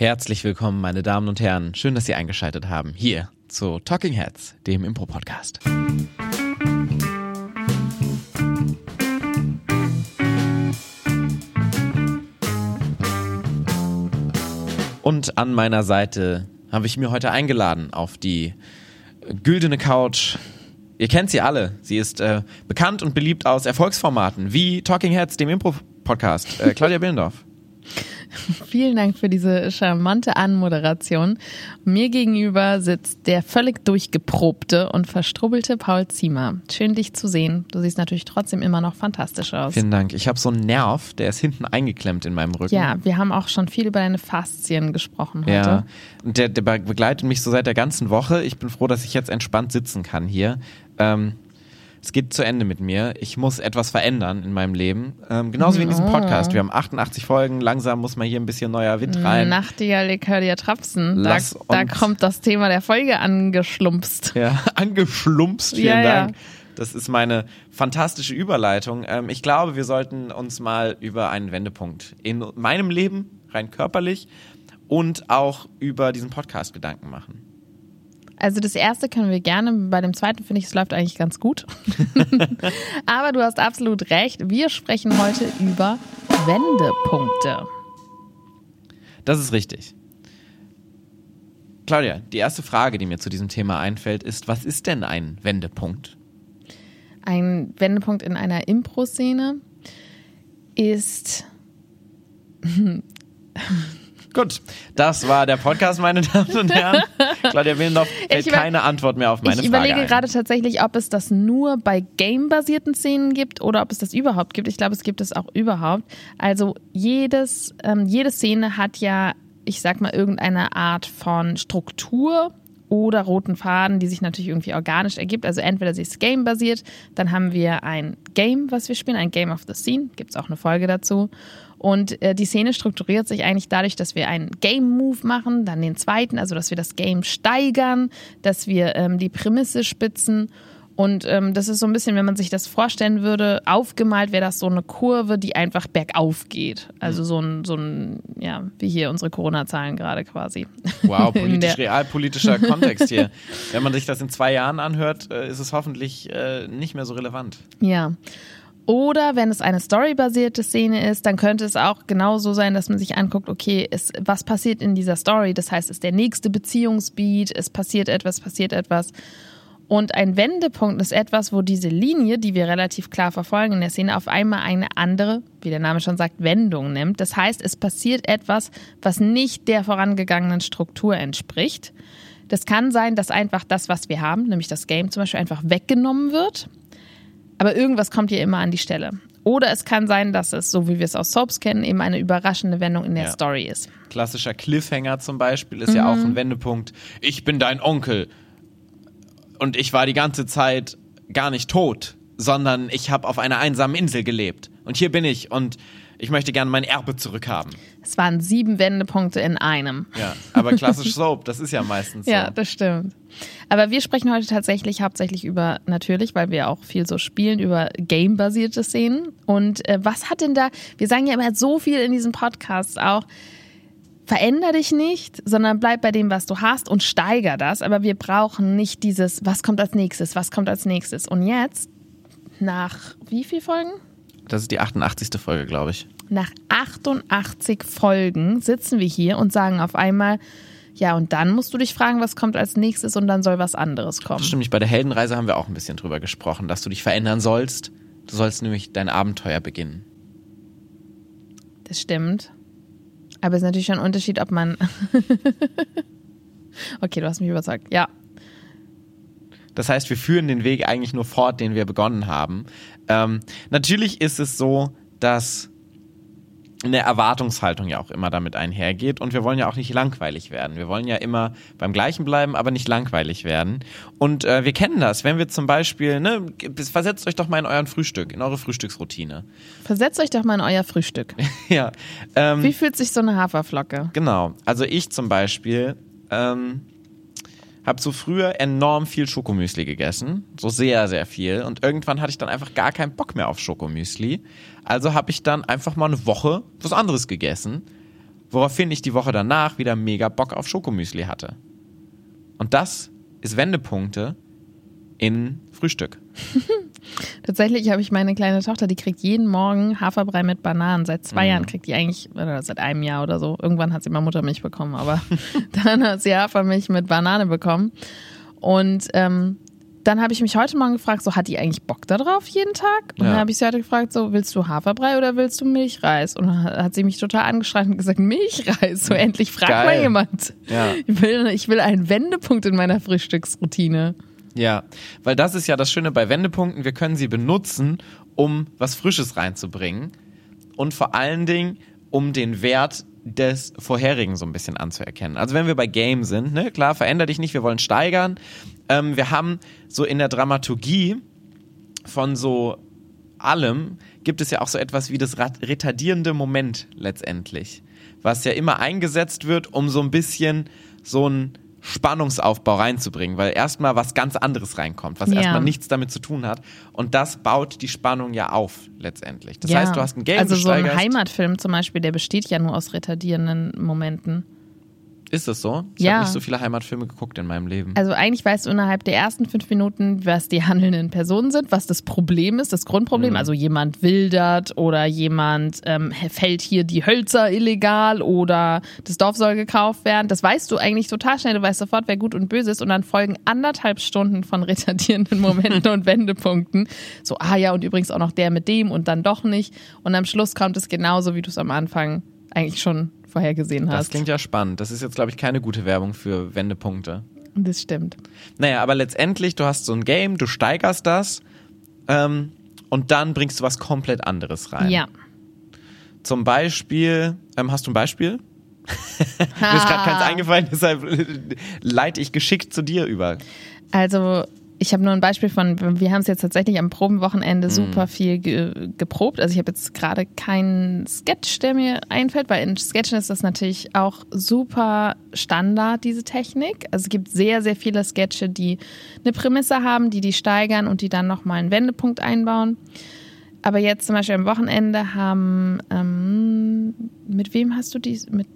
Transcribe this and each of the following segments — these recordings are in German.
Herzlich willkommen, meine Damen und Herren. Schön, dass Sie eingeschaltet haben. Hier zu Talking Heads, dem Impro-Podcast. Und an meiner Seite habe ich mir heute eingeladen auf die güldene Couch. Ihr kennt sie alle. Sie ist äh, bekannt und beliebt aus Erfolgsformaten wie Talking Heads, dem Impro-Podcast. Äh, Claudia Billendorf. Vielen Dank für diese charmante Anmoderation. Mir gegenüber sitzt der völlig durchgeprobte und verstrubbelte Paul Ziemer. Schön, dich zu sehen. Du siehst natürlich trotzdem immer noch fantastisch aus. Vielen Dank. Ich habe so einen Nerv, der ist hinten eingeklemmt in meinem Rücken. Ja, wir haben auch schon viel über deine Faszien gesprochen heute. Ja, und der, der begleitet mich so seit der ganzen Woche. Ich bin froh, dass ich jetzt entspannt sitzen kann hier. Ähm, es geht zu Ende mit mir. Ich muss etwas verändern in meinem Leben. Ähm, genauso wie in diesem Oh. Podcast. Wir haben 88 Folgen. Langsam muss mal hier ein bisschen neuer Wind rein. Nachtigall, ich höre dir trapsen. Da, da kommt das Thema der Folge angeschlumpst. Ja, angeschlumpst. Vielen Ja, ja. Dank. Das ist meine fantastische Überleitung. Ähm, ich glaube, wir sollten uns mal über einen Wendepunkt in meinem Leben, rein körperlich, und auch über diesen Podcast Gedanken machen. Also das erste können wir gerne, bei dem zweiten finde ich, es läuft eigentlich ganz gut. Aber du hast absolut recht. Wir sprechen heute über Wendepunkte. Das ist richtig. Claudia, die erste Frage, die mir zu diesem Thema einfällt, ist, was ist denn ein Wendepunkt? Ein Wendepunkt in einer Impro-Szene ist Gut, das war der Podcast, meine Damen und Herren. Claudia Willendorf fällt Ich über- keine Antwort mehr auf meine ich Frage überlege ein. gerade tatsächlich, ob es das nur bei game-basierten Szenen gibt oder ob es das überhaupt gibt. Ich glaube, es gibt es auch überhaupt. Also jedes, ähm, jede Szene hat ja, ich sag mal, irgendeine Art von Struktur oder roten Faden, die sich natürlich irgendwie organisch ergibt. Also entweder sie ist game-basiert, dann haben wir ein Game, was wir spielen, ein Game of the Scene, gibt es auch eine Folge dazu. Und äh, die Szene strukturiert sich eigentlich dadurch, dass wir einen Game-Move machen, dann den zweiten, also dass wir das Game steigern, dass wir ähm, die Prämisse spitzen. Und ähm, das ist so ein bisschen, wenn man sich das vorstellen würde, aufgemalt wäre das so eine Kurve, die einfach bergauf geht. Also so ein, so ein ja, wie hier unsere Corona-Zahlen gerade quasi. Wow, politisch, realpolitischer Kontext hier. Wenn man sich das in zwei Jahren anhört, äh, ist es hoffentlich äh, nicht mehr so relevant. Ja. Oder wenn es eine storybasierte Szene ist, dann könnte es auch genauso sein, dass man sich anguckt, okay, ist, was passiert in dieser Story? Das heißt, ist der nächste Beziehungsbeat, es passiert etwas, passiert etwas. Und ein Wendepunkt ist etwas, wo diese Linie, die wir relativ klar verfolgen in der Szene, auf einmal eine andere, wie der Name schon sagt, Wendung nimmt. Das heißt, es passiert etwas, was nicht der vorangegangenen Struktur entspricht. Das kann sein, dass einfach das, was wir haben, nämlich das Game zum Beispiel, einfach weggenommen wird. Aber irgendwas kommt hier immer an die Stelle. Oder es kann sein, dass es, so wie wir es aus Soaps kennen, eben eine überraschende Wendung in der Ja. Story ist. Klassischer Cliffhanger zum Beispiel ist ja auch ein Wendepunkt. Ich bin dein Onkel und ich war die ganze Zeit gar nicht tot, sondern ich habe auf einer einsamen Insel gelebt. Und hier bin ich und ich möchte gerne mein Erbe zurückhaben. Es waren sieben Wendepunkte in einem. Ja, aber klassisch Soap, das ist ja meistens so. Ja, das stimmt. Aber wir sprechen heute tatsächlich hauptsächlich über, natürlich, weil wir auch viel so spielen, über game-basierte Szenen. Und äh, was hat denn da, wir sagen ja immer so viel in diesem Podcast auch, veränder dich nicht, sondern bleib bei dem, was du hast und steiger das. Aber wir brauchen nicht dieses, was kommt als nächstes, was kommt als nächstes. Und jetzt, nach wie viel Folgen? Das ist die 88. Folge, glaube ich. Nach 88 Folgen sitzen wir hier und sagen auf einmal, ja, und dann musst du dich fragen, was kommt als nächstes und dann soll was anderes kommen. Das stimmt nicht. Bei der Heldenreise haben wir auch ein bisschen drüber gesprochen, dass du dich verändern sollst. Du sollst nämlich dein Abenteuer beginnen. Das stimmt. Aber es ist natürlich schon ein Unterschied, ob man. okay, du hast mich überzeugt. Ja. Das heißt, wir führen den Weg eigentlich nur fort, den wir begonnen haben. Ähm, natürlich ist es so, dass eine Erwartungshaltung ja auch immer damit einhergeht und wir wollen ja auch nicht langweilig werden. Wir wollen ja immer beim Gleichen bleiben, aber nicht langweilig werden. Und äh, wir kennen das, wenn wir zum Beispiel, ne, versetzt euch doch mal in euren Frühstück, in eure Frühstücksroutine. Versetzt euch doch mal in euer Frühstück. ja, ähm, Wie fühlt sich so eine Haferflocke? Genau. Also ich zum Beispiel ähm, habe so früher enorm viel Schokomüsli gegessen. So sehr, sehr viel. Und irgendwann hatte ich dann einfach gar keinen Bock mehr auf Schokomüsli. Also habe ich dann einfach mal eine Woche was anderes gegessen. woraufhin ich die Woche danach wieder mega Bock auf Schokomüsli hatte. Und das ist Wendepunkte in Frühstück. Tatsächlich habe ich meine kleine Tochter, die kriegt jeden Morgen Haferbrei mit Bananen. Seit zwei Mhm. Jahren kriegt die eigentlich, oder seit einem Jahr oder so. Irgendwann hat sie mal Muttermilch bekommen, aber dann hat sie Hafermilch mit Banane bekommen. Und ähm, dann habe ich mich heute Morgen gefragt, so hat die eigentlich Bock darauf jeden Tag? Und Ja. dann habe ich sie heute gefragt, so willst du Haferbrei oder willst du Milchreis? Und dann hat sie mich total angeschrien und gesagt, Milchreis. So endlich fragt Geil. mal jemand. Ja. Ich will, ich will einen Wendepunkt in meiner Frühstücksroutine. Ja, weil das ist ja das Schöne bei Wendepunkten, wir können sie benutzen, um was Frisches reinzubringen und vor allen Dingen, um den Wert des vorherigen so ein bisschen anzuerkennen. Also wenn wir bei Game sind, ne, klar, veränder dich nicht, wir wollen steigern. Ähm, wir haben so in der Dramaturgie von so allem gibt es ja auch so etwas wie das retardierende Moment letztendlich, was ja immer eingesetzt wird, um so ein bisschen so einen Spannungsaufbau reinzubringen, weil erstmal was ganz anderes reinkommt, was Ja. erstmal nichts damit zu tun hat und das baut die Spannung ja auf letztendlich. Das Ja. heißt, du hast ein Game Also so ein. Heimatfilm zum Beispiel, der besteht ja nur aus retardierenden Momenten. Ist es so? Ich Ja. habe nicht so viele Heimatfilme geguckt in meinem Leben. Also eigentlich weißt du innerhalb der ersten fünf Minuten, was die handelnden Personen sind, was das Problem ist, das Grundproblem. Also jemand wildert oder jemand ähm, fällt hier die Hölzer illegal oder das Dorf soll gekauft werden. Das weißt du eigentlich total schnell. Du weißt sofort, wer gut und böse ist. Und dann folgen anderthalb Stunden von retardierenden Momenten und Wendepunkten. So, ah ja, und übrigens auch noch der mit dem und dann doch nicht. Und am Schluss kommt es genauso, wie du es am Anfang eigentlich schon vorhergesehen das hast. klingt ja spannend. Das ist jetzt, glaube ich, keine gute Werbung für Wendepunkte. Das stimmt. Naja, aber letztendlich, du hast so ein Game, du steigerst das ähm, und dann bringst du was komplett anderes rein. Ja. Zum Beispiel, ähm, hast du ein Beispiel? Mir ist gerade keins eingefallen, deshalb leite ich geschickt zu dir über. Also, ich habe nur ein Beispiel von, wir haben es jetzt tatsächlich am Mhm. Probenwochenende super viel ge geprobt. Also ich habe jetzt gerade keinen Sketch, der mir einfällt, weil in Sketchen ist das natürlich auch super Standard, diese Technik. Also es gibt sehr, sehr viele Sketche, die eine Prämisse haben, die die steigern und die dann nochmal einen Wendepunkt einbauen. Aber jetzt zum Beispiel am Wochenende haben, ähm, mit wem hast du die, mit,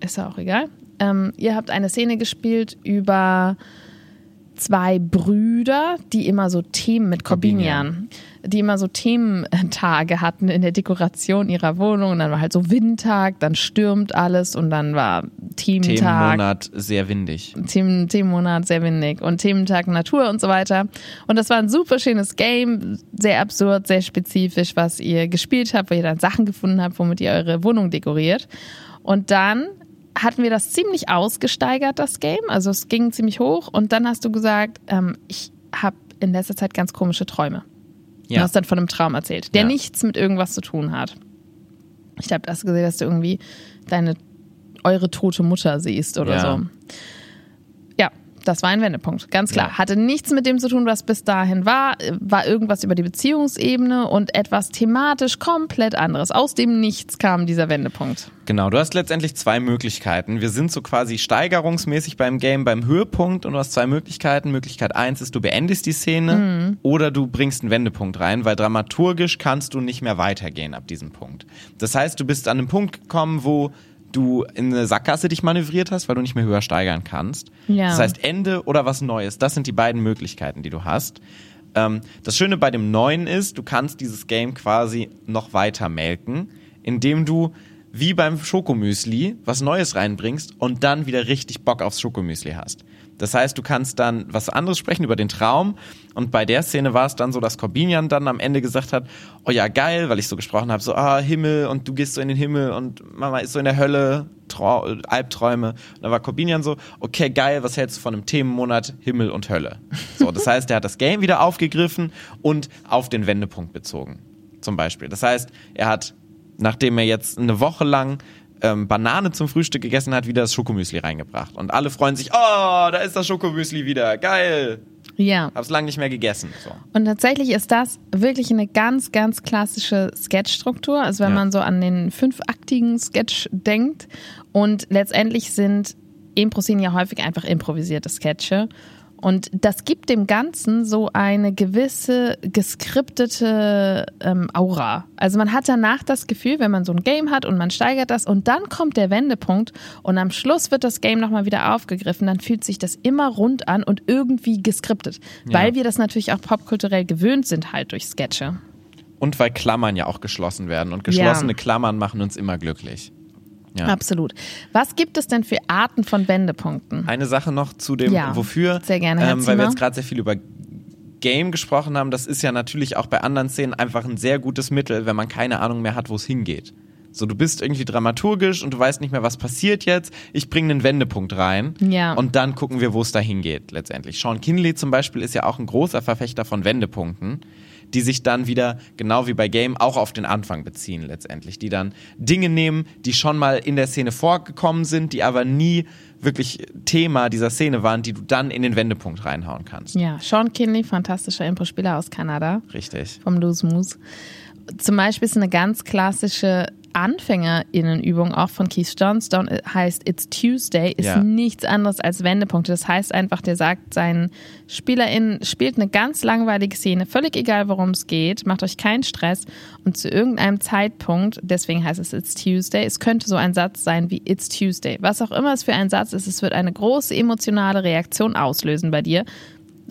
ist ja auch egal. Ähm, ihr habt eine Szene gespielt über zwei Brüder, die immer so Themen mit Corbinian, die immer so Thementage hatten in der Dekoration ihrer Wohnung. Und dann war halt so Windtag, dann stürmt alles und dann war Thementag. Themenmonat sehr windig. Themen, Themenmonat sehr windig und Thementag Natur und so weiter. Und das war ein super schönes Game, sehr absurd, sehr spezifisch, was ihr gespielt habt, wo ihr dann Sachen gefunden habt, womit ihr eure Wohnung dekoriert. Und dann hatten wir das ziemlich ausgesteigert, das Game. Also es ging ziemlich hoch und dann hast du gesagt, ähm, ich habe in letzter Zeit ganz komische Träume. Du Ja. hast dann von einem Traum erzählt, der Ja. nichts mit irgendwas zu tun hat. Ich habe das gesehen, dass du irgendwie deine eure tote Mutter siehst oder Ja. so. Das war ein Wendepunkt, ganz klar. Ja. Hatte nichts mit dem zu tun, was bis dahin war. War irgendwas über die Beziehungsebene und etwas thematisch komplett anderes. Aus dem Nichts kam dieser Wendepunkt. Genau, du hast letztendlich zwei Möglichkeiten. Wir sind so quasi steigerungsmäßig beim Game beim Höhepunkt und du hast zwei Möglichkeiten. Möglichkeit eins ist, du beendest die Szene oder du bringst einen Wendepunkt rein, weil dramaturgisch kannst du nicht mehr weitergehen ab diesem Punkt. Das heißt, du bist an einem Punkt gekommen, wo du in eine Sackgasse dich manövriert hast, weil du nicht mehr höher steigern kannst. Ja. Das heißt, Ende oder was Neues. Das sind die beiden Möglichkeiten, die du hast. Ähm, das Schöne bei dem Neuen ist, du kannst dieses Game quasi noch weiter melken, indem du wie beim Schokomüsli was Neues reinbringst und dann wieder richtig Bock aufs Schokomüsli hast. Das heißt, du kannst dann was anderes sprechen über den Traum und bei der Szene war es dann so, dass Corbinian dann am Ende gesagt hat, oh ja geil, weil ich so gesprochen habe, so ah Himmel und du gehst so in den Himmel und Mama ist so in der Hölle, Trau Albträume. Und dann war Corbinian so, okay geil, was hältst du von einem Themenmonat Himmel und Hölle? So, das heißt, er hat das Game wieder aufgegriffen und auf den Wendepunkt bezogen, zum Beispiel. Das heißt, er hat, nachdem er jetzt eine Woche lang ähm, Banane zum Frühstück gegessen hat, wieder das Schokomüsli reingebracht. Und alle freuen sich, oh, da ist das Schokomüsli wieder, geil. Ja. Hab's lange nicht mehr gegessen. So. Und tatsächlich ist das wirklich eine ganz, ganz klassische Sketchstruktur. Also wenn Ja. man so an den fünfaktigen Sketch denkt. Und letztendlich sind Impro-Szenen ja häufig einfach improvisierte Sketche. Und das gibt dem Ganzen so eine gewisse geskriptete ähm, Aura. Also man hat danach das Gefühl, wenn man so ein Game hat und man steigert das und dann kommt der Wendepunkt und am Schluss wird das Game nochmal wieder aufgegriffen, dann fühlt sich das immer rund an und irgendwie geskriptet. Ja. Weil wir das natürlich auch popkulturell gewöhnt sind halt durch Sketche. Und weil Klammern ja auch geschlossen werden. Und geschlossene Klammern machen uns immer glücklich. Ja. Absolut. Was gibt es denn für Arten von Wendepunkten? Eine Sache noch zu dem Ja, Wofür. sehr gerne, ähm, weil wir jetzt gerade sehr viel über Game gesprochen haben. Das ist ja natürlich auch bei anderen Szenen einfach ein sehr gutes Mittel, wenn man keine Ahnung mehr hat, wo es hingeht. So, du bist irgendwie dramaturgisch und du weißt nicht mehr, was passiert jetzt. Ich bringe einen Wendepunkt rein Ja. und dann gucken wir, wo es dahin geht letztendlich. Sean Kinley zum Beispiel ist ja auch ein großer Verfechter von Wendepunkten, die sich dann wieder, genau wie bei Game, auch auf den Anfang beziehen letztendlich. Die dann Dinge nehmen, die schon mal in der Szene vorgekommen sind, die aber nie wirklich Thema dieser Szene waren, die du dann in den Wendepunkt reinhauen kannst. Ja, Sean Kinley, fantastischer Impro-Spieler aus Kanada. Richtig. vom Loose Moose. Zum Beispiel ist eine ganz klassische AnfängerInnenübung auch von Keith Johnstone, heißt It's Tuesday, ist Ja. nichts anderes als Wendepunkte. Das heißt einfach, der sagt seinen SpielerInnen, spielt eine ganz langweilige Szene, völlig egal worum es geht, macht euch keinen Stress und zu irgendeinem Zeitpunkt, deswegen heißt es It's Tuesday, es könnte so ein Satz sein wie It's Tuesday. Was auch immer es für ein Satz ist, es wird eine große emotionale Reaktion auslösen bei dir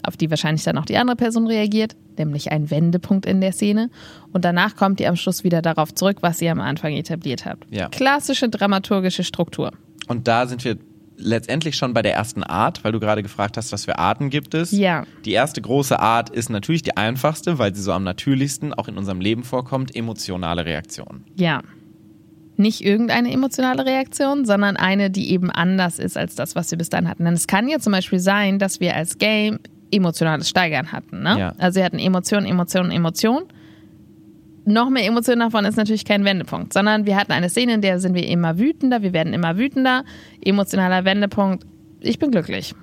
auf die wahrscheinlich dann auch die andere Person reagiert, nämlich ein Wendepunkt in der Szene. Und danach kommt ihr am Schluss wieder darauf zurück, was ihr am Anfang etabliert habt. Ja. Klassische dramaturgische Struktur. Und da sind wir letztendlich schon bei der ersten Art, weil du gerade gefragt hast, was für Arten gibt es. Ja. Die erste große Art ist natürlich die einfachste, weil sie so am natürlichsten auch in unserem Leben vorkommt, emotionale Reaktion. Ja. Nicht irgendeine emotionale Reaktion, sondern eine, die eben anders ist als das, was wir bis dahin hatten. Denn es kann ja zum Beispiel sein, dass wir als Game emotionales Steigern hatten. Ne? Ja. Also wir hatten Emotion, Emotion, Emotion. Noch mehr Emotionen davon ist natürlich kein Wendepunkt, sondern wir hatten eine Szene, in der sind wir immer wütender, wir werden immer wütender. Emotionaler Wendepunkt, ich bin glücklich.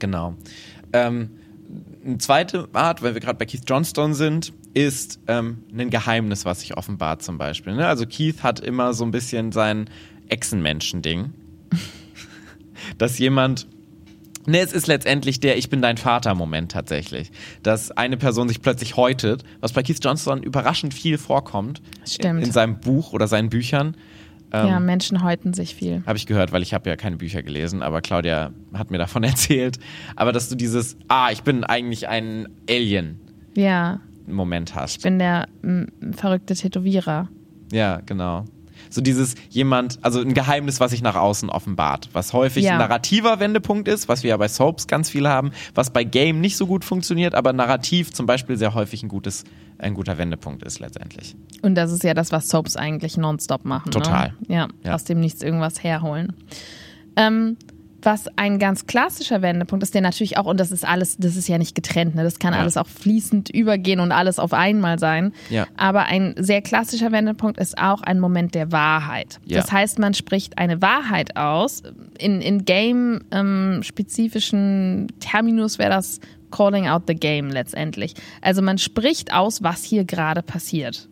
Genau. Ähm, eine zweite Art, weil wir gerade bei Keith Johnstone sind, ist ähm, ein Geheimnis, was sich offenbart zum Beispiel. Ne? Also Keith hat immer so ein bisschen sein Echsenmenschen-Ding. Dass jemand Ne, es ist letztendlich der Ich bin dein Vater-Moment tatsächlich. Dass eine Person sich plötzlich häutet, was bei Keith Johnstone überraschend viel vorkommt. Stimmt. In, in seinem Buch oder seinen Büchern. Ähm, ja, Menschen häuten sich viel. Habe ich gehört, weil ich habe ja keine Bücher gelesen, aber Claudia hat mir davon erzählt. Aber dass du dieses, ah, ich bin eigentlich ein Alien-Moment Ja, hast. ich bin der m, verrückte Tätowierer. Ja, genau. So dieses jemand, also ein Geheimnis, was sich nach außen offenbart, was häufig Ja. ein narrativer Wendepunkt ist, was wir ja bei Soaps ganz viel haben, was bei Game nicht so gut funktioniert, aber narrativ zum Beispiel sehr häufig ein gutes, ein guter Wendepunkt ist letztendlich. Und das ist ja das, was Soaps eigentlich nonstop machen. Total. Ne? Ja, Ja. aus dem Nichts irgendwas herholen. Ähm, was ein ganz klassischer Wendepunkt ist, der natürlich auch, und das ist alles, das ist ja nicht getrennt, ne? das kann Ja. alles auch fließend übergehen und alles auf einmal sein. Ja. Aber ein sehr klassischer Wendepunkt ist auch ein Moment der Wahrheit. Ja. Das heißt, man spricht eine Wahrheit aus. In, in Game-spezifischen Terminus wäre das Calling out the Game letztendlich. Also man spricht aus, was hier gerade passiert.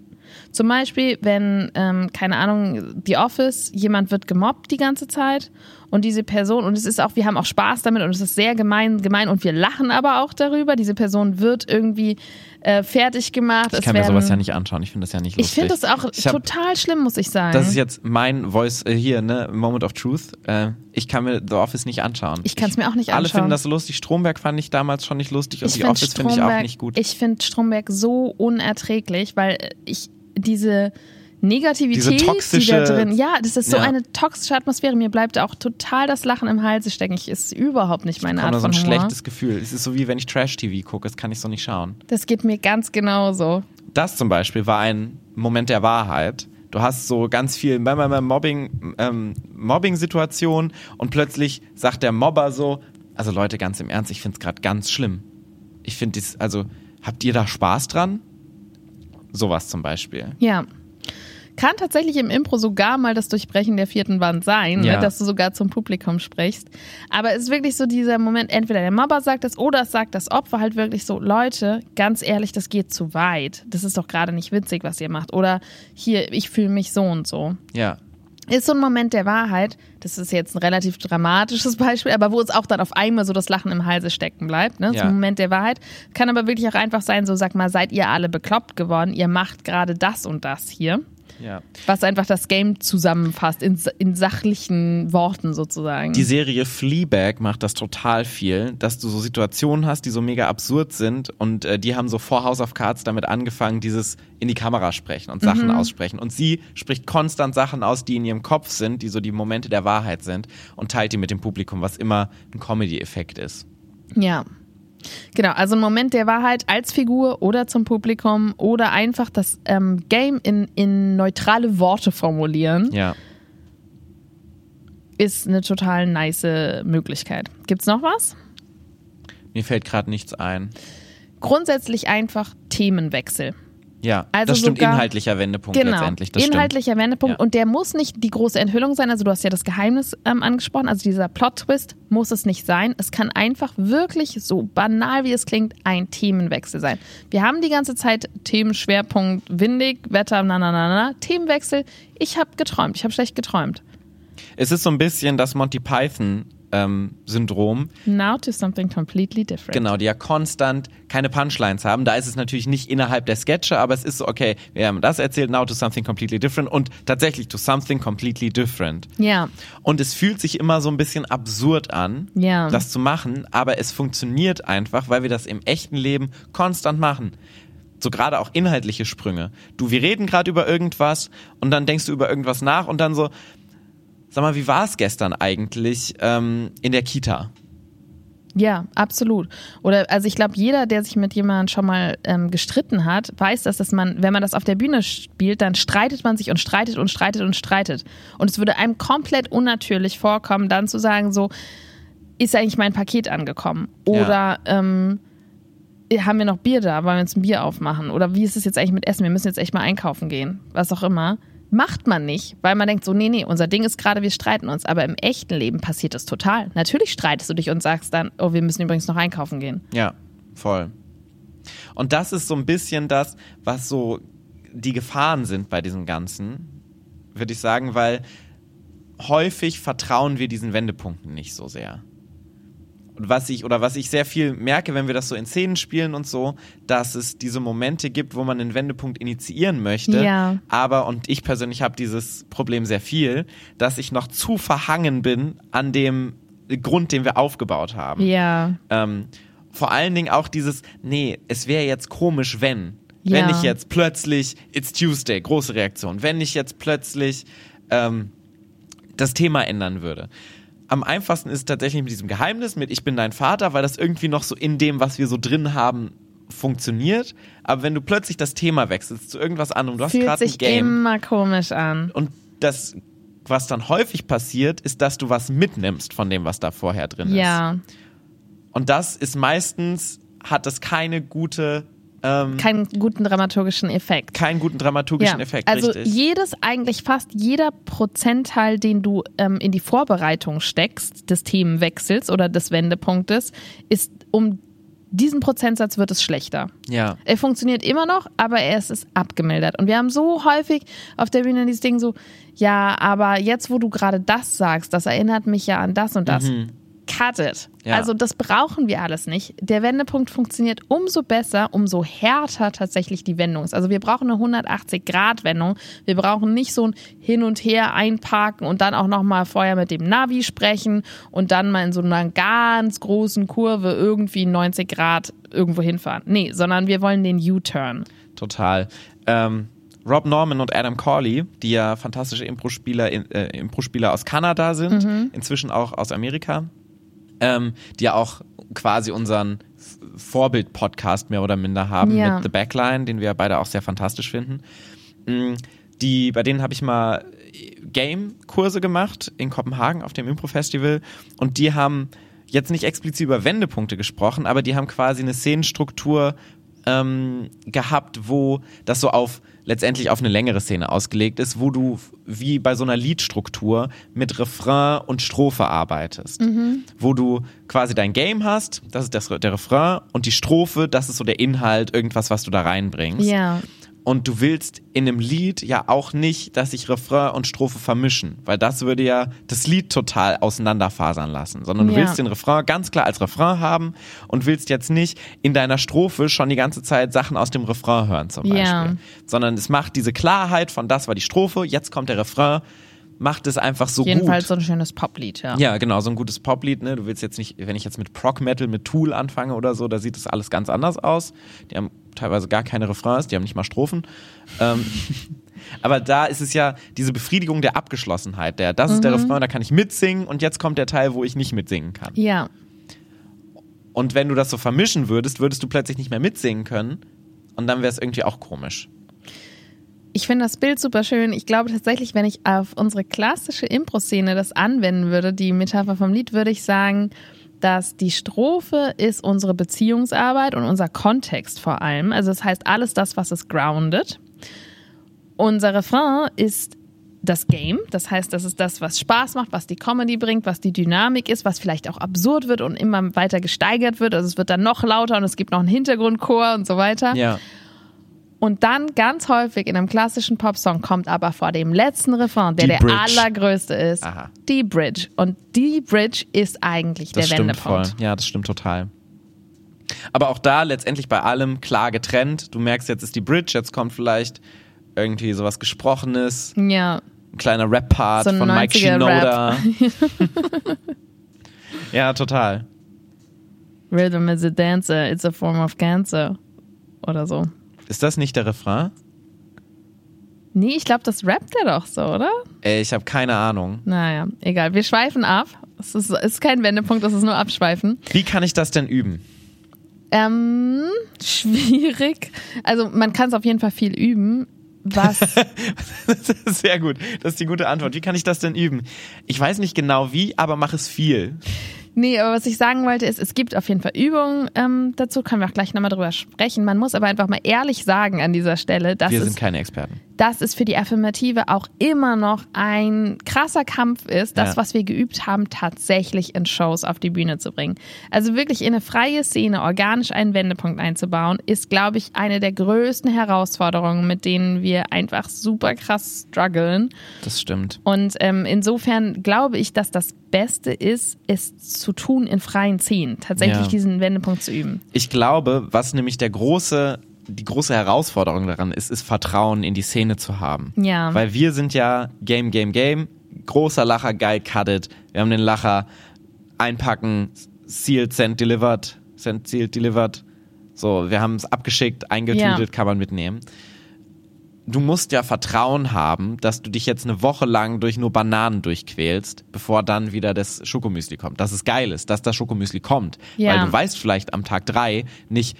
Zum Beispiel, wenn, ähm, keine Ahnung, The Office, jemand wird gemobbt die ganze Zeit und diese Person, und es ist auch, wir haben auch Spaß damit und es ist sehr gemein, gemein und wir lachen aber auch darüber. Diese Person wird irgendwie äh, fertig gemacht. Ich kann mir sowas ja nicht anschauen, ich finde das ja nicht Ich lustig. finde das auch Ich hab- total schlimm, muss ich sagen. Das ist jetzt mein Voice äh, hier, ne? Moment of Truth. Äh, ich kann mir The Office nicht anschauen. Ich kann's mir auch nicht Alle anschauen. finden das so lustig. Stromberg fand ich damals schon nicht lustig und ich The Office finde ich auch nicht gut. ich finde Stromberg so unerträglich, weil ich diese Negativität, Diese die da drin, ja, das ist so Ja. eine toxische Atmosphäre. Mir bleibt auch total das Lachen im Halse stecken. Ich ist überhaupt nicht meine Ich habe Art nur so ein von Humor. schlechtes Gefühl. Es ist so wie wenn ich Trash-TV gucke, das kann ich so nicht schauen. Das geht mir ganz genauso. Das zum Beispiel war ein Moment der Wahrheit. Du hast so ganz viel Mobbing, ähm, Mobbing-Situation und plötzlich sagt der Mobber so, also Leute, ganz im Ernst, ich finde es gerade ganz schlimm. Ich finde dies, also, habt ihr da Spaß dran? Sowas zum Beispiel. Ja. Kann tatsächlich im Impro sogar mal das Durchbrechen der vierten Wand sein, Ja. ne, dass du sogar zum Publikum sprichst. Aber es ist wirklich so dieser Moment, entweder der Mobber sagt das oder es sagt das Opfer halt wirklich so, Leute, ganz ehrlich, das geht zu weit. Das ist doch gerade nicht witzig, was ihr macht. Oder hier, ich fühle mich so und so. Ja. Ist so ein Moment der Wahrheit, das ist jetzt ein relativ dramatisches Beispiel, aber wo uns auch dann auf einmal so das Lachen im Halse stecken bleibt. Ne? Ja. So ein Moment der Wahrheit. Kann aber wirklich auch einfach sein, so sag mal, seid ihr alle bekloppt geworden, ihr macht gerade das und das hier. Ja. Was einfach das Game zusammenfasst, in, in sachlichen Worten sozusagen. Die Serie Fleabag macht das total viel, dass du so Situationen hast, die so mega absurd sind und äh, die haben so vor House of Cards damit angefangen, dieses in die Kamera sprechen und Sachen aussprechen. Und sie spricht konstant Sachen aus, die in ihrem Kopf sind, die so die Momente der Wahrheit sind und teilt die mit dem Publikum, was immer ein Comedy-Effekt ist. Ja. Genau, also ein Moment der Wahrheit als Figur oder zum Publikum oder einfach das ähm, Game in, in neutrale Worte formulieren, Ja. ist eine total nice Möglichkeit. Gibt's noch was? Mir fällt gerade nichts ein. Grundsätzlich einfach Themenwechsel. Ja, Also das stimmt, sogar- inhaltlicher Wendepunkt Genau, letztendlich. Das inhaltlicher Wendepunkt. Ja. Und der muss nicht die große Enthüllung sein. Also du hast ja das Geheimnis ähm, angesprochen. Also dieser Plot-Twist muss es nicht sein. Es kann einfach wirklich, so banal wie es klingt, ein Themenwechsel sein. Wir haben die ganze Zeit Themenschwerpunkt windig, Wetter, na na na na. Themenwechsel. Ich habe geträumt. Ich habe schlecht geträumt. stimmt. Es ist so ein bisschen das Monty Python ähm, Syndrom. Now to something completely different. Genau, die ja konstant keine Punchlines haben. Da ist es natürlich nicht innerhalb der Sketche, aber es ist so, okay, wir haben das erzählt, now to something completely different und tatsächlich to something completely different. Ja, Und es fühlt sich immer so ein bisschen absurd an, Ja. das zu machen, aber es funktioniert einfach, weil wir das im echten Leben konstant machen. So gerade auch inhaltliche Sprünge. Du, wir reden gerade über irgendwas und dann denkst du über irgendwas nach und dann so, sag mal, wie war es gestern eigentlich ähm, in der Kita? Ja, absolut. Oder also ich glaube, jeder, der sich mit jemandem schon mal ähm, gestritten hat, weiß, dass das man, wenn man das auf der Bühne spielt, dann streitet man sich und streitet und streitet und streitet. Und es würde einem komplett unnatürlich vorkommen, dann zu sagen, so, ist eigentlich mein Paket angekommen? Oder ähm, haben wir noch Bier da? Wollen wir uns ein Bier aufmachen? Oder wie ist es jetzt eigentlich mit Essen? Wir müssen jetzt echt mal einkaufen gehen. Was auch immer. Macht man nicht, weil man denkt so, nee, nee, unser Ding ist gerade, wir streiten uns. Aber im echten Leben passiert das total. Natürlich streitest du dich und sagst dann, oh, wir müssen übrigens noch einkaufen gehen. Ja, voll. Und das ist so ein bisschen das, was so die Gefahren sind bei diesem Ganzen, würde ich sagen, weil häufig vertrauen wir diesen Wendepunkten nicht so sehr. Und was ich, oder was ich sehr viel merke, wenn wir das so in Szenen spielen und so, dass es diese Momente gibt, wo man einen Wendepunkt initiieren möchte. Ja. Aber, und ich persönlich habe dieses Problem sehr viel, dass ich noch zu verhangen bin an dem Grund, den wir aufgebaut haben. Ja. Ähm, vor allen Dingen auch dieses, nee, es wäre jetzt komisch, wenn. Ja. Wenn ich jetzt plötzlich, it's Tuesday, große Reaktion, wenn ich jetzt plötzlich ähm, das Thema ändern würde. Am einfachsten ist es tatsächlich mit diesem Geheimnis, mit Ich bin dein Vater, weil das irgendwie noch so in dem, was wir so drin haben, funktioniert. Aber wenn du plötzlich das Thema wechselst zu irgendwas anderem, du hast Fühlt gerade ein sich Game immer komisch an. und das, was dann häufig passiert, ist, dass du was mitnimmst von dem, was da vorher drin ist. Ja. Und das ist meistens, hat das keine gute, ähm, Keinen guten dramaturgischen Effekt. keinen guten dramaturgischen Ja, Effekt, also richtig. jedes, eigentlich fast jeder Prozentteil, den du ähm, in die Vorbereitung steckst, des Themenwechsels oder des Wendepunktes, ist um diesen Prozentsatz wird es schlechter. ja, Er funktioniert immer noch, aber er ist, ist abgemildert. Und wir haben so häufig auf der Bühne dieses Ding so, ja, aber jetzt, wo du gerade das sagst, das erinnert mich ja an das und das. Cut it. Ja. Also das brauchen wir alles nicht. Der Wendepunkt funktioniert umso besser, umso härter tatsächlich die Wendung ist. Also wir brauchen eine 180-Grad-Wendung. Wir brauchen nicht so ein Hin und Her einparken und dann auch nochmal vorher mit dem Navi sprechen und dann mal in so einer ganz großen Kurve irgendwie 90 Grad irgendwo hinfahren. Nee, sondern wir wollen den U-Turn. total. Ähm, Rob Norman und Adam Corley, die ja fantastische Impro-Spieler äh, Impro-Spieler aus Kanada sind, Mhm. inzwischen auch aus Amerika, ähm, die ja auch quasi unseren Vorbild-Podcast mehr oder minder haben Ja. mit The Backline, den wir beide auch sehr fantastisch finden. Mm, Die, bei denen habe ich mal Game-Kurse gemacht in Kopenhagen auf dem Impro-Festival und die haben jetzt nicht explizit über Wendepunkte gesprochen, aber die haben quasi eine Szenenstruktur ähm, gehabt, wo das so auf letztendlich auf eine längere Szene ausgelegt ist, wo du wie bei so einer Liedstruktur mit Refrain und Strophe arbeitest. Wo du quasi dein Game hast, das ist das, der Refrain und die Strophe, das ist so der Inhalt, irgendwas, was du da reinbringst. Ja. Und du willst in einem Lied ja auch nicht, dass sich Refrain und Strophe vermischen, weil das würde ja das Lied total auseinanderfasern lassen, sondern du Ja. willst den Refrain ganz klar als Refrain haben und willst jetzt nicht in deiner Strophe schon die ganze Zeit Sachen aus dem Refrain hören zum Beispiel, Ja. sondern es macht diese Klarheit von das war die Strophe, jetzt kommt der Refrain, macht es einfach so Jedenfalls gut. so ein schönes Poplied, ja. Ja, genau, so ein gutes Poplied, ne? Du willst jetzt nicht, wenn ich jetzt mit Prog Metal, mit Tool anfange oder so, da sieht das alles ganz anders aus. Die haben teilweise gar keine Refrains, die haben nicht mal Strophen. Ähm, aber da ist es ja diese Befriedigung der Abgeschlossenheit. Der, das ist der Refrain, da kann ich mitsingen und jetzt kommt der Teil, wo ich nicht mitsingen kann. Ja, Und wenn du das so vermischen würdest, würdest du plötzlich nicht mehr mitsingen können und dann wäre es irgendwie auch komisch. Ich finde das Bild super schön. Ich glaube tatsächlich, wenn ich auf unsere klassische Impro-Szene das anwenden würde, die Metapher vom Lied, würde ich sagen, dass die Strophe ist unsere Beziehungsarbeit und unser Kontext vor allem. Also das heißt alles das, was es groundet. Unser Refrain ist das Game. Das heißt, das ist das, was Spaß macht, was die Comedy bringt, was die Dynamik ist, was vielleicht auch absurd wird und immer weiter gesteigert wird. Also es wird dann noch lauter und es gibt noch einen Hintergrundchor und so weiter. Ja. Und dann ganz häufig in einem klassischen Popsong kommt aber vor dem letzten Refrain, der Die der Bridge. allergrößte ist, Aha. die Bridge. Und die Bridge ist eigentlich Das der stimmt voll. Wendepunkt. Ja, das stimmt total. Aber auch da letztendlich bei allem klar getrennt. Du merkst, jetzt ist die Bridge, jetzt kommt vielleicht irgendwie sowas Gesprochenes, Ja, ein kleiner Rap-Part So von Mike 90er Shinoda. ja, total. Rhythm is a dancer, it's a form of cancer. Oder so. Ist das nicht der Refrain? Nee, ich glaube, das rappt er doch so, oder? Ey, ich habe keine Ahnung. Naja, egal. Wir schweifen ab. Es ist, ist kein Wendepunkt, das ist nur Abschweifen. Wie kann ich das denn üben? Ähm, schwierig. Also man kann es auf jeden Fall viel üben. Was Sehr gut. Das ist die gute Antwort. Wie kann ich das denn üben? Ich weiß nicht genau wie, aber mach es viel. Nee, aber was ich sagen wollte ist, es gibt auf jeden Fall Übungen ähm, dazu, können wir auch gleich nochmal drüber sprechen. Man muss aber einfach mal ehrlich sagen an dieser Stelle, dass, Wir es, sind keine Experten. dass es für die Affirmative auch immer noch ein krasser Kampf ist, das, Ja. was wir geübt haben, tatsächlich in Shows auf die Bühne zu bringen. Also wirklich in eine freie Szene organisch einen Wendepunkt einzubauen, ist, glaube ich, eine der größten Herausforderungen, mit denen wir einfach super krass strugglen. Das stimmt. Und ähm, insofern glaube ich, dass das Beste ist, es zu tun in freien Szenen, tatsächlich Ja. diesen Wendepunkt zu üben. Ich glaube, was nämlich der große, die große Herausforderung daran ist, ist Vertrauen in die Szene zu haben. Ja. Weil wir sind ja Game, Game, Game. Großer Lacher, geil, cut it. Wir haben den Lacher einpacken, sealed, sent, delivered, sent, sealed, delivered. So, wir haben es abgeschickt, eingetütet, Ja. kann man mitnehmen. Du musst ja Vertrauen haben, dass du dich jetzt eine Woche lang durch nur Bananen durchquälst, bevor dann wieder das Schokomüsli kommt. Dass es geil ist, dass das Schokomüsli kommt. Ja. Weil du weißt vielleicht am Tag drei nicht,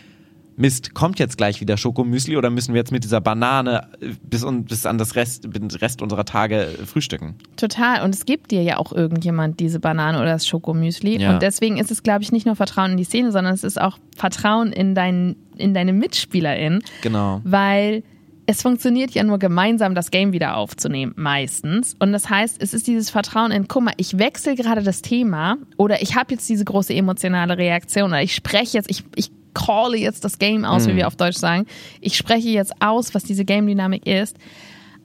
Mist, kommt jetzt gleich wieder Schokomüsli oder müssen wir jetzt mit dieser Banane äh, bis, und, bis an das Rest, den Rest unserer Tage äh, frühstücken? Total. Und es gibt dir ja auch irgendjemand diese Banane oder das Schokomüsli. Ja. Und deswegen ist es, glaube ich, nicht nur Vertrauen in die Szene, sondern es ist auch Vertrauen in, dein, in deine MitspielerInnen. Genau. Weil es funktioniert ja nur gemeinsam, das Game wieder aufzunehmen, meistens. Und das heißt, es ist dieses Vertrauen in, guck mal, ich wechsle gerade das Thema oder ich habe jetzt diese große emotionale Reaktion oder ich spreche jetzt, ich, ich calle jetzt das Game aus, wie wir auf Deutsch sagen. Ich spreche jetzt aus, was diese Game-Dynamik ist.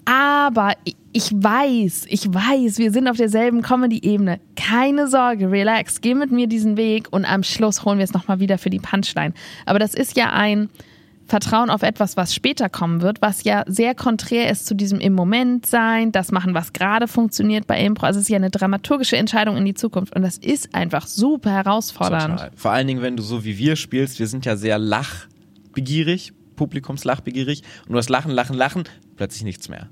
Aber ich- ich weiß, ich weiß, wir sind auf derselben Comedy-Ebene. Keine Sorge, relax, geh mit mir diesen Weg und am Schluss holen wir es nochmal wieder für die Punchline. Aber das ist ja ein Vertrauen auf etwas, was später kommen wird, was ja sehr konträr ist zu diesem im Moment sein, das machen, was gerade funktioniert bei Impro. Also es ist ja eine dramaturgische Entscheidung in die Zukunft und das ist einfach super herausfordernd. Total. Vor allen Dingen, wenn du so wie wir spielst, wir sind ja sehr lachbegierig, publikumslachbegierig und du hast Lachen, Lachen, Lachen, plötzlich nichts mehr.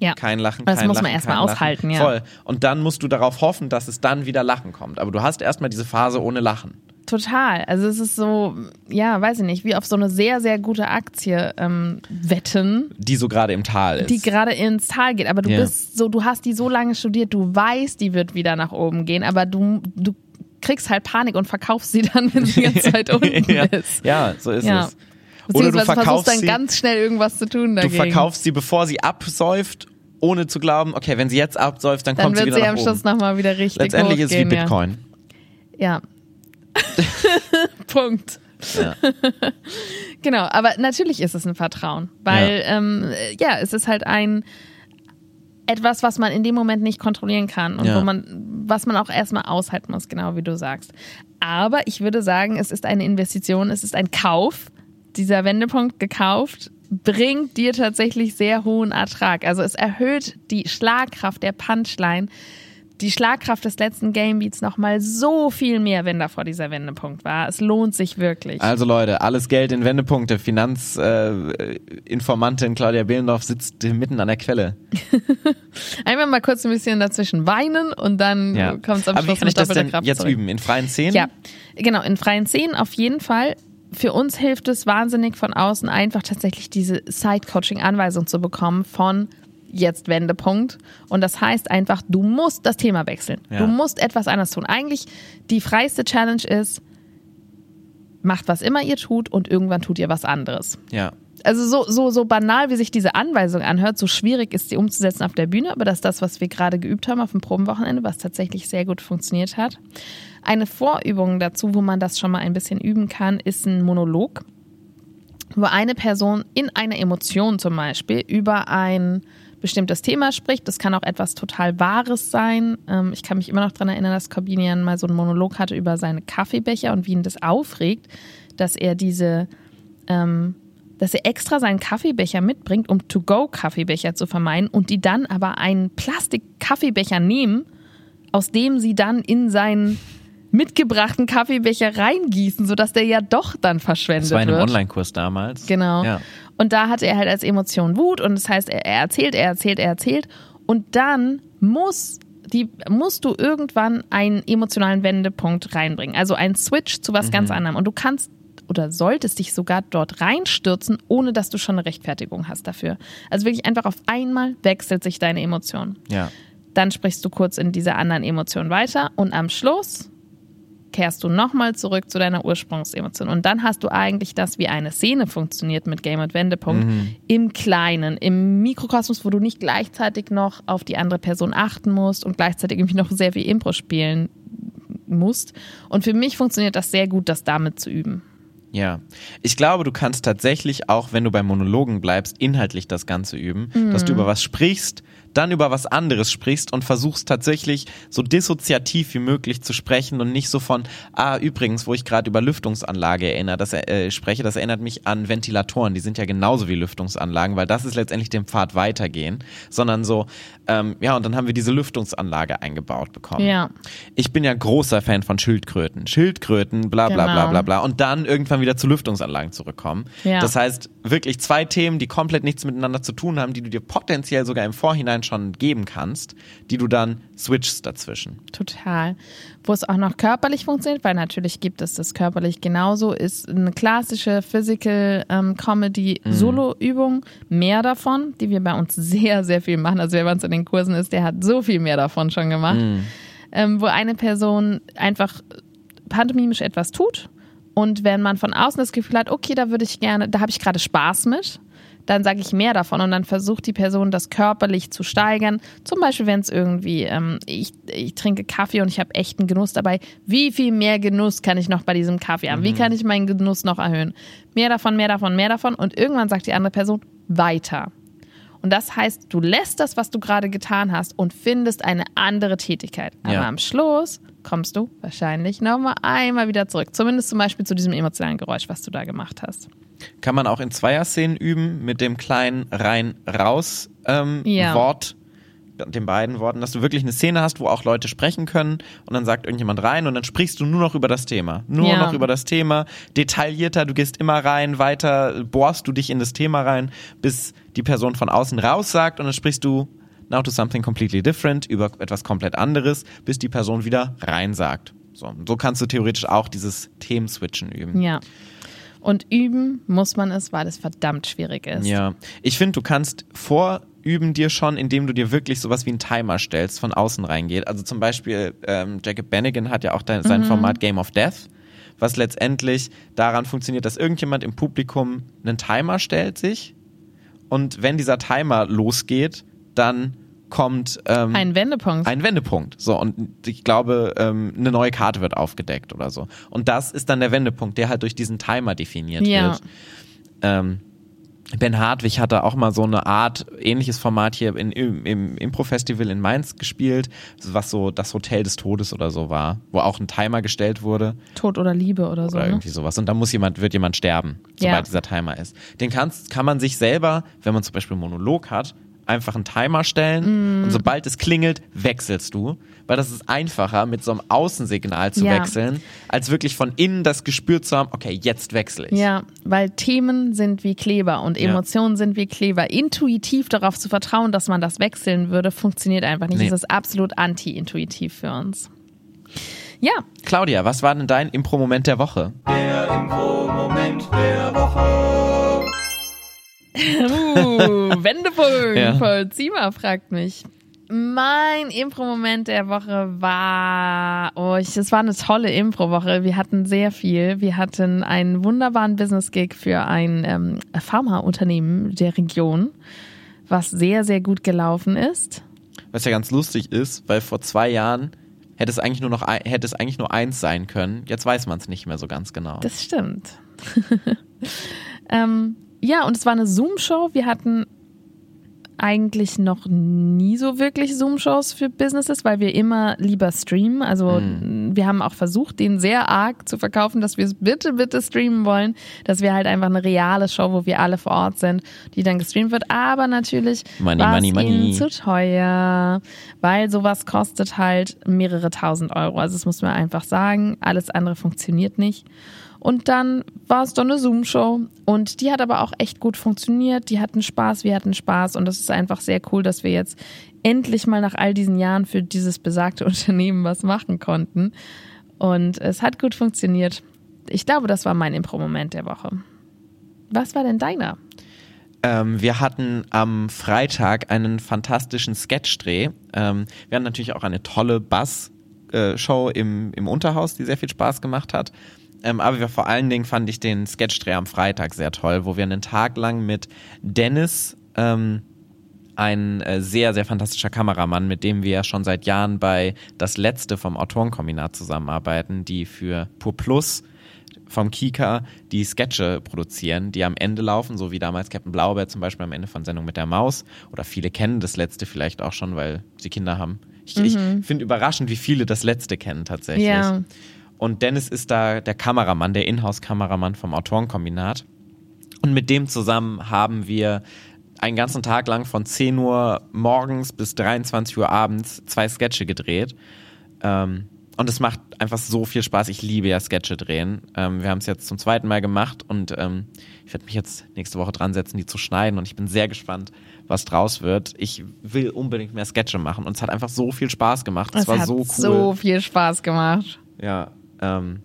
Ja. Kein Lachen, Das kein muss Lachen, man erstmal kein Lachen. aushalten, ja. Voll. Und dann musst du darauf hoffen, dass es dann wieder Lachen kommt. Aber du hast erstmal diese Phase ohne Lachen. Total. Also es ist so, ja, weiß ich nicht, wie auf so eine sehr, sehr gute Aktie ähm, wetten, Die so gerade im Tal ist. die gerade ins Tal geht. Aber du Ja. bist so, du hast die so lange studiert, du weißt, die wird wieder nach oben gehen, aber du, du kriegst halt Panik und verkaufst sie dann, wenn sie die ganze Zeit unten ja, ist. ja, so ist Ja. es. Oder du verkaufst dann sie, ganz schnell irgendwas zu tun du dagegen. verkaufst sie, bevor sie absäuft, ohne zu glauben, okay, wenn sie jetzt absäuft, dann, dann kommt sie wird wieder sie am nach Schluss oben. nochmal wieder richtig Letztendlich ist es wie hochgehen, Bitcoin. Ja. ja. Punkt. Ja. Genau, aber natürlich ist es ein Vertrauen, weil ja, ähm, ja es ist halt ein etwas, was man in dem Moment nicht kontrollieren kann und Ja. wo man, was man auch erstmal aushalten muss, genau wie du sagst. Aber ich würde sagen, es ist eine Investition, es ist ein Kauf. Dieser Wendepunkt gekauft bringt dir tatsächlich sehr hohen Ertrag. Also es erhöht die Schlagkraft der Punchline, die Schlagkraft des letzten Gamebeats nochmal so viel mehr, wenn davor dieser Wendepunkt war. Es lohnt sich wirklich. Also Leute, alles Geld in Wendepunkte. Finanzinformantin äh, Claudia Behlendorf sitzt mitten an der Quelle. Einmal mal kurz ein bisschen dazwischen weinen und dann Ja. kommt es am Aber wie Schluss kann ich das denn Kraft jetzt zurück. üben? In freien Szenen? Ja, genau, in freien Szenen auf jeden Fall. Für uns hilft es wahnsinnig von außen einfach tatsächlich diese Side-Coaching-Anweisung zu bekommen von jetzt Wendepunkt. Und das heißt einfach, du musst das Thema wechseln. Ja. Du musst etwas anderes tun. Eigentlich die freiste Challenge ist, macht was immer ihr tut und irgendwann tut ihr was anderes. Ja. Also so, so, so banal, wie sich diese Anweisung anhört, so schwierig ist sie umzusetzen auf der Bühne, aber das ist das, was wir gerade geübt haben auf dem Probenwochenende, was tatsächlich sehr gut funktioniert hat. Eine Vorübung dazu, wo man das schon mal ein bisschen üben kann, ist ein Monolog, wo eine Person in einer Emotion zum Beispiel über ein bestimmtes Thema spricht. Das kann auch etwas total Wahres sein. Ähm, Ich kann mich immer noch daran erinnern, dass Corbinian mal so einen Monolog hatte über seine Kaffeebecher und wie ihn das aufregt, dass er diese ähm, dass er extra seinen Kaffeebecher mitbringt, um To-Go-Kaffeebecher zu vermeiden und die dann aber einen Plastik-Kaffeebecher nehmen, aus dem sie dann in seinen mitgebrachten Kaffeebecher reingießen, sodass der ja doch dann verschwendet Das war in einem wird. Online-Kurs damals. Genau. Ja. Und da hatte er halt als Emotion Wut und das heißt, er, er erzählt, er erzählt, er erzählt und dann muss die musst du irgendwann einen emotionalen Wendepunkt reinbringen, also einen Switch zu was ganz anderem und du kannst oder solltest dich sogar dort reinstürzen, ohne dass du schon eine Rechtfertigung hast dafür. Also wirklich einfach auf einmal wechselt sich deine Emotion. Ja. Dann sprichst du kurz in dieser anderen Emotion weiter und am Schluss kehrst du nochmal zurück zu deiner Ursprungsemotion. Und dann hast du eigentlich das, wie eine Szene funktioniert mit Game und Wendepunkt, im Kleinen, im Mikrokosmos, wo du nicht gleichzeitig noch auf die andere Person achten musst und gleichzeitig irgendwie noch sehr viel Impro spielen musst. Und für mich funktioniert das sehr gut, das damit zu üben. Ja, ich glaube, du kannst tatsächlich auch, wenn du bei Monologen bleibst, inhaltlich das Ganze üben, dass du über was sprichst, dann über was anderes sprichst und versuchst tatsächlich so dissoziativ wie möglich zu sprechen und nicht so von, ah, übrigens, wo ich gerade über Lüftungsanlage erinnere, das, äh, spreche, das erinnert mich an Ventilatoren, die sind ja genauso wie Lüftungsanlagen, weil das ist letztendlich dem Pfad weitergehen, sondern so, ähm, ja, und dann haben wir diese Lüftungsanlage eingebaut bekommen. Ja. Ich bin ja großer Fan von Schildkröten. Schildkröten, bla bla bla Genau. bla bla. Und dann irgendwann wieder zu Lüftungsanlagen zurückkommen. Ja. Das heißt, wirklich zwei Themen, die komplett nichts miteinander zu tun haben, die du dir potenziell sogar im Vorhinein schon geben kannst, die du dann switchst dazwischen. Total. Wo es auch noch körperlich funktioniert, weil natürlich gibt es das körperlich genauso, ist eine klassische Physical ähm, Comedy Solo-Übung. Mehr davon, die wir bei uns sehr, sehr viel machen. Also wer bei uns in den Kursen ist, der hat so viel mehr davon schon gemacht. Ähm, wo eine Person einfach pantomimisch etwas tut und wenn man von außen das Gefühl hat, okay, da würde ich gerne, da habe ich gerade Spaß mit, dann sage ich mehr davon und dann versucht die Person das körperlich zu steigern. Zum Beispiel, wenn es irgendwie, ähm, ich, ich trinke Kaffee und ich habe echten Genuss dabei. Wie viel mehr Genuss kann ich noch bei diesem Kaffee haben? Wie kann ich meinen Genuss noch erhöhen? Mehr davon, mehr davon, mehr davon und irgendwann sagt die andere Person weiter. Und das heißt, du lässt das, was du gerade getan hast und findest eine andere Tätigkeit. Aber Ja. am Schluss kommst du wahrscheinlich nochmal einmal wieder zurück. Zumindest zum Beispiel zu diesem emotionalen Geräusch, was du da gemacht hast. Kann man auch in Zweier-Szenen üben mit dem kleinen rein-raus ähm, Ja. Wort, den beiden Worten, dass du wirklich eine Szene hast, wo auch Leute sprechen können und dann sagt irgendjemand rein und dann sprichst du nur noch über das Thema. Nur Ja. noch über das Thema, detaillierter, du gehst immer rein, weiter bohrst du dich in das Thema rein, bis die Person von außen raus sagt und dann sprichst du now to something completely different, über etwas komplett anderes, bis die Person wieder rein sagt. So, so kannst du theoretisch auch dieses Themenswitchen üben. Ja. Und üben muss man es, weil es verdammt schwierig ist. Ja, ich finde, du kannst vorüben dir schon, indem du dir wirklich sowas wie einen Timer stellst, von außen reingeht. Also zum Beispiel, ähm, Jacob Bennigan hat ja auch dein, sein Format Game of Death, was letztendlich daran funktioniert, dass irgendjemand im Publikum einen Timer stellt sich und wenn dieser Timer losgeht, dann kommt ähm, Ein Wendepunkt. ein Wendepunkt. So, und ich glaube, ähm, eine neue Karte wird aufgedeckt oder so. Und das ist dann der Wendepunkt, der halt durch diesen Timer definiert Ja. wird. Ähm, Ben Hartwig hatte auch mal so eine Art ähnliches Format hier in, im, im Impro-Festival in Mainz gespielt, was so das Hotel des Todes oder so war, wo auch ein Timer gestellt wurde Tod oder Liebe oder so. oder Ne? irgendwie sowas. Und da muss jemand, wird jemand sterben, sobald Ja. dieser Timer ist. Den kannst, kann man sich selber, wenn man zum Beispiel einen Monolog hat, einfach einen Timer stellen Mm. und sobald es klingelt, wechselst du. Weil das ist einfacher, mit so einem Außensignal zu Ja. wechseln, als wirklich von innen das Gespür zu haben, okay, jetzt wechsle ich. Ja, weil Themen sind wie Kleber und Ja. Emotionen sind wie Kleber. Intuitiv darauf zu vertrauen, dass man das wechseln würde, funktioniert einfach nicht. Nee. Es ist absolut anti-intuitiv für uns. Ja, Claudia, was war denn dein Impro-Moment der Woche? Der Impro-Moment der Woche. Uh, Wendepunkt. Ja. Paul Ziemer fragt mich. Mein Impro-Moment der Woche war, oh, ich, es war eine tolle Impro-Woche. Wir hatten sehr viel. Wir hatten einen wunderbaren Business-Gig für ein ähm, Pharmaunternehmen der Region, was sehr, sehr gut gelaufen ist. Was ja ganz lustig ist, weil vor zwei Jahren hätte es eigentlich nur noch hätte es eigentlich nur eins sein können. Jetzt weiß man es nicht mehr so ganz genau. Das stimmt. ähm, ja, und es war eine Zoom-Show. Wir hatten eigentlich noch nie so wirklich Zoom-Shows für Businesses, weil wir immer lieber streamen. Also wir haben auch versucht, den sehr arg zu verkaufen, dass wir es bitte, bitte streamen wollen, dass wir halt einfach eine reale Show, wo wir alle vor Ort sind, die dann gestreamt wird. Aber natürlich war es ihnen zu teuer, weil sowas kostet halt mehrere tausend Euro. Also das muss man einfach sagen. Alles andere funktioniert nicht. Und dann war es doch eine Zoom-Show und die hat aber auch echt gut funktioniert. Die hatten Spaß, wir hatten Spaß und das ist einfach sehr cool, dass wir jetzt endlich mal nach all diesen Jahren für dieses besagte Unternehmen was machen konnten. Und es hat gut funktioniert. Ich glaube, das war mein Impro-Moment der Woche. Was war denn deiner? Ähm, wir hatten am Freitag einen fantastischen Sketchdreh. Ähm, wir hatten natürlich auch eine tolle Bass-Show im, im Unterhaus, die sehr viel Spaß gemacht hat. Ähm, aber wir, vor allen Dingen fand ich den Sketchdreh am Freitag sehr toll, wo wir einen Tag lang mit Dennis, ähm, ein äh, sehr, sehr fantastischer Kameramann, mit dem wir ja schon seit Jahren bei Das Letzte vom Autorenkombinat zusammenarbeiten, die für Pur Plus vom Kika die Sketche produzieren, die am Ende laufen, so wie damals Captain Blaubeer zum Beispiel am Ende von Sendung mit der Maus. Oder viele kennen das letzte vielleicht auch schon, weil sie Kinder haben. Ich, ich finde überraschend, wie viele das letzte kennen tatsächlich. Ja. Und Dennis ist da der Kameramann, der Inhouse-Kameramann vom Autorenkombinat. Und mit dem zusammen haben wir einen ganzen Tag lang von 10 Uhr morgens bis 23 Uhr abends zwei Sketche gedreht. Ähm, und es macht einfach so viel Spaß. Ich liebe ja Sketche drehen. Ähm, wir haben es jetzt zum zweiten Mal gemacht und ähm, ich werde mich jetzt nächste Woche dran setzen, die zu schneiden. Und ich bin sehr gespannt, was draus wird. Ich will unbedingt mehr Sketche machen und es hat einfach so viel Spaß gemacht. Es, Es war hat so cool. so viel Spaß gemacht. Ja, ähm,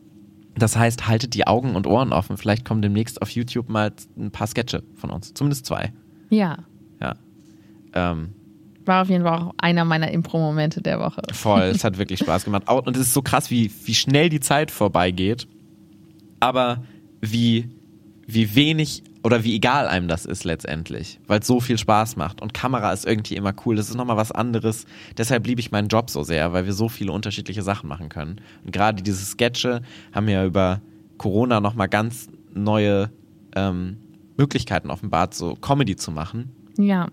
das heißt, haltet die Augen und Ohren offen. Vielleicht kommen demnächst auf YouTube mal ein paar Sketche von uns. Zumindest zwei. Ja. Ja. Ähm, War auf jeden Fall auch einer meiner Impro-Momente der Woche. voll. es hat wirklich Spaß gemacht. Und es ist so krass, wie, wie schnell die Zeit vorbeigeht. Aber wie, wie wenig oder wie egal einem das ist letztendlich. Weil es so viel Spaß macht. Und Kamera ist irgendwie immer cool. Das ist nochmal was anderes. Deshalb liebe ich meinen Job so sehr, weil wir so viele unterschiedliche Sachen machen können. Und gerade diese Sketche haben ja über Corona nochmal ganz neue ähm, Möglichkeiten offenbart, so Comedy zu machen. Ja.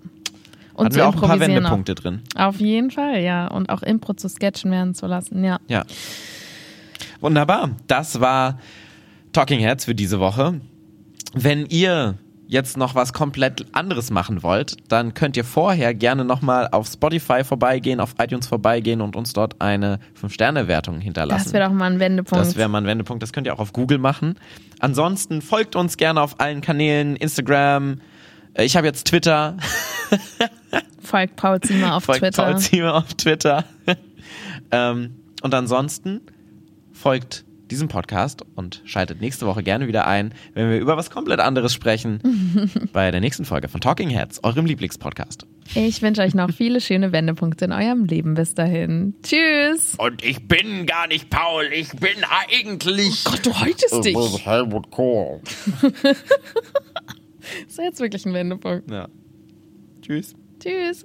Und Hatten wir auch ein paar Wendepunkte drin. Auf jeden Fall, ja. Und auch Impro zu sketchen werden zu lassen, ja. Ja. Wunderbar. Das war Talking Heads für diese Woche. Wenn ihr jetzt noch was komplett anderes machen wollt, dann könnt ihr vorher gerne nochmal auf Spotify vorbeigehen, auf iTunes vorbeigehen und uns dort eine 5-Sterne-Wertung hinterlassen. Das wäre doch mal ein Wendepunkt. Das wäre mal ein Wendepunkt. Das könnt ihr auch auf Google machen. Ansonsten folgt uns gerne auf allen Kanälen, Instagram. Äh, Ich habe jetzt Twitter. Folgt Paul Ziemer auf folgt Twitter. Paul Ziemer auf Twitter. ähm, und ansonsten folgt diesem Podcast und schaltet nächste Woche gerne wieder ein, wenn wir über was komplett anderes sprechen, bei der nächsten Folge von Talking Heads, eurem Lieblingspodcast. Ich wünsche euch noch viele schöne Wendepunkte in eurem Leben bis dahin. Tschüss. Und ich bin gar nicht Paul, ich bin eigentlich. Gott, du häutest dich. Helmut Kohl. Das ist jetzt wirklich ein Wendepunkt. Ja. Tschüss. Tschüss.